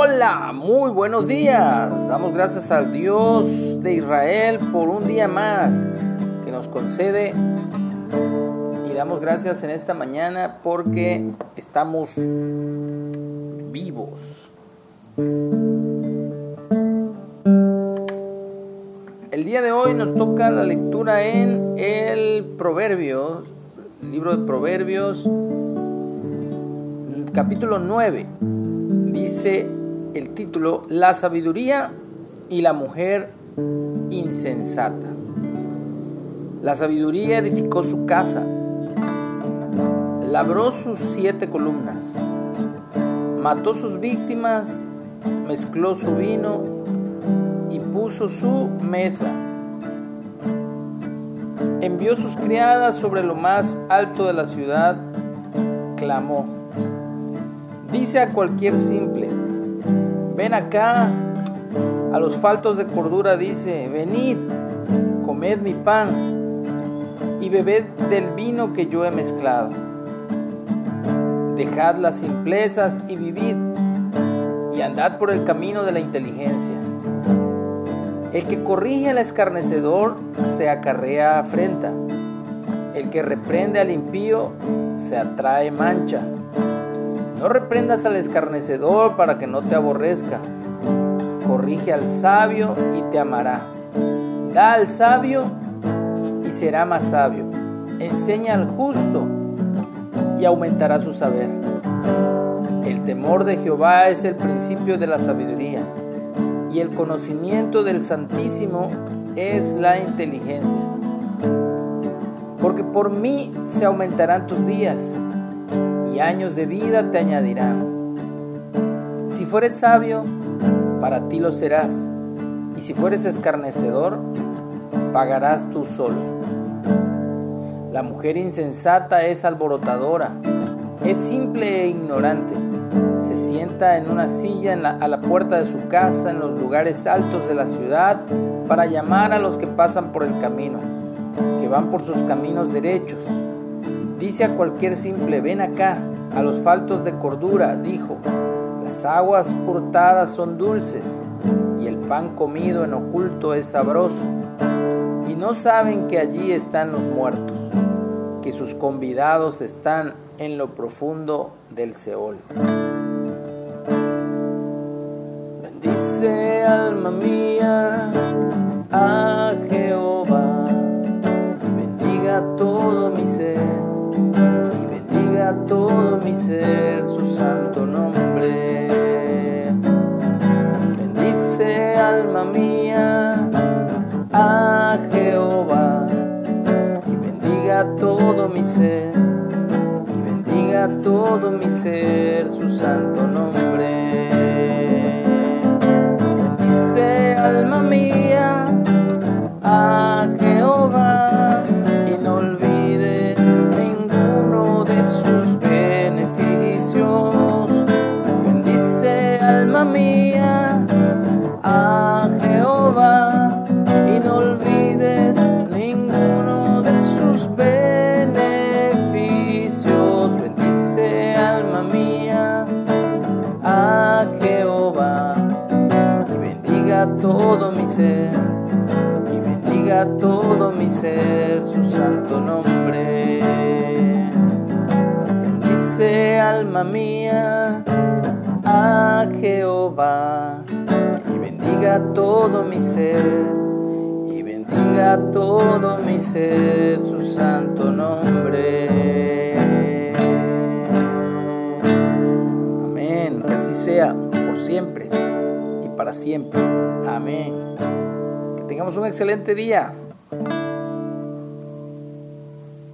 Hola, muy buenos días. Damos gracias al Dios de Israel por un día más que nos concede. Y damos gracias en esta mañana porque estamos vivos. El día de hoy nos toca la lectura en el Proverbios, el libro de Proverbios, capítulo 9. Dice el título La sabiduría y la mujer insensata. La sabiduría edificó su casa, labró sus siete columnas, mató sus víctimas, mezcló su vino y puso su mesa. Envió sus criadas sobre lo más alto de la ciudad, clamó. Dice a cualquier simple, ven acá, a los faltos de cordura dice, venid, comed mi pan y bebed del vino que yo he mezclado. Dejad las simplezas y vivid, y andad por el camino de la inteligencia. El que corrige al escarnecedor se acarrea afrenta. El que reprende al impío se atrae mancha. No reprendas al escarnecedor para que no te aborrezca. Corrige al sabio y te amará. Da al sabio y será más sabio. Enseña al justo y aumentará su saber. El temor de Jehová es el principio de la sabiduría y el conocimiento del Santísimo es la inteligencia. Porque por mí se aumentarán tus días años de vida te añadirán. Si fueres sabio, para ti lo serás, y si fueres escarnecedor, pagarás tú solo. La mujer insensata es alborotadora, es simple e ignorante. Se sienta en una silla a la puerta de su casa, en los lugares altos de la ciudad, para llamar a los que pasan por el camino, que van por sus caminos derechos. Dice a cualquier simple, ven acá, a los faltos de cordura, dijo, las aguas hurtadas son dulces y el pan comido en oculto es sabroso. Y no saben que allí están los muertos, que sus convidados están en lo profundo del Seol. Bendice alma mía a bendiga todo mi ser y bendiga todo mi ser su santo nombre. Todo mi ser y bendiga todo mi ser su santo nombre. Bendice alma mía a Jehová y bendiga todo mi ser y bendiga todo mi ser su santo nombre. Amén, así sea por siempre y para siempre. Amén. Que tengamos un excelente día.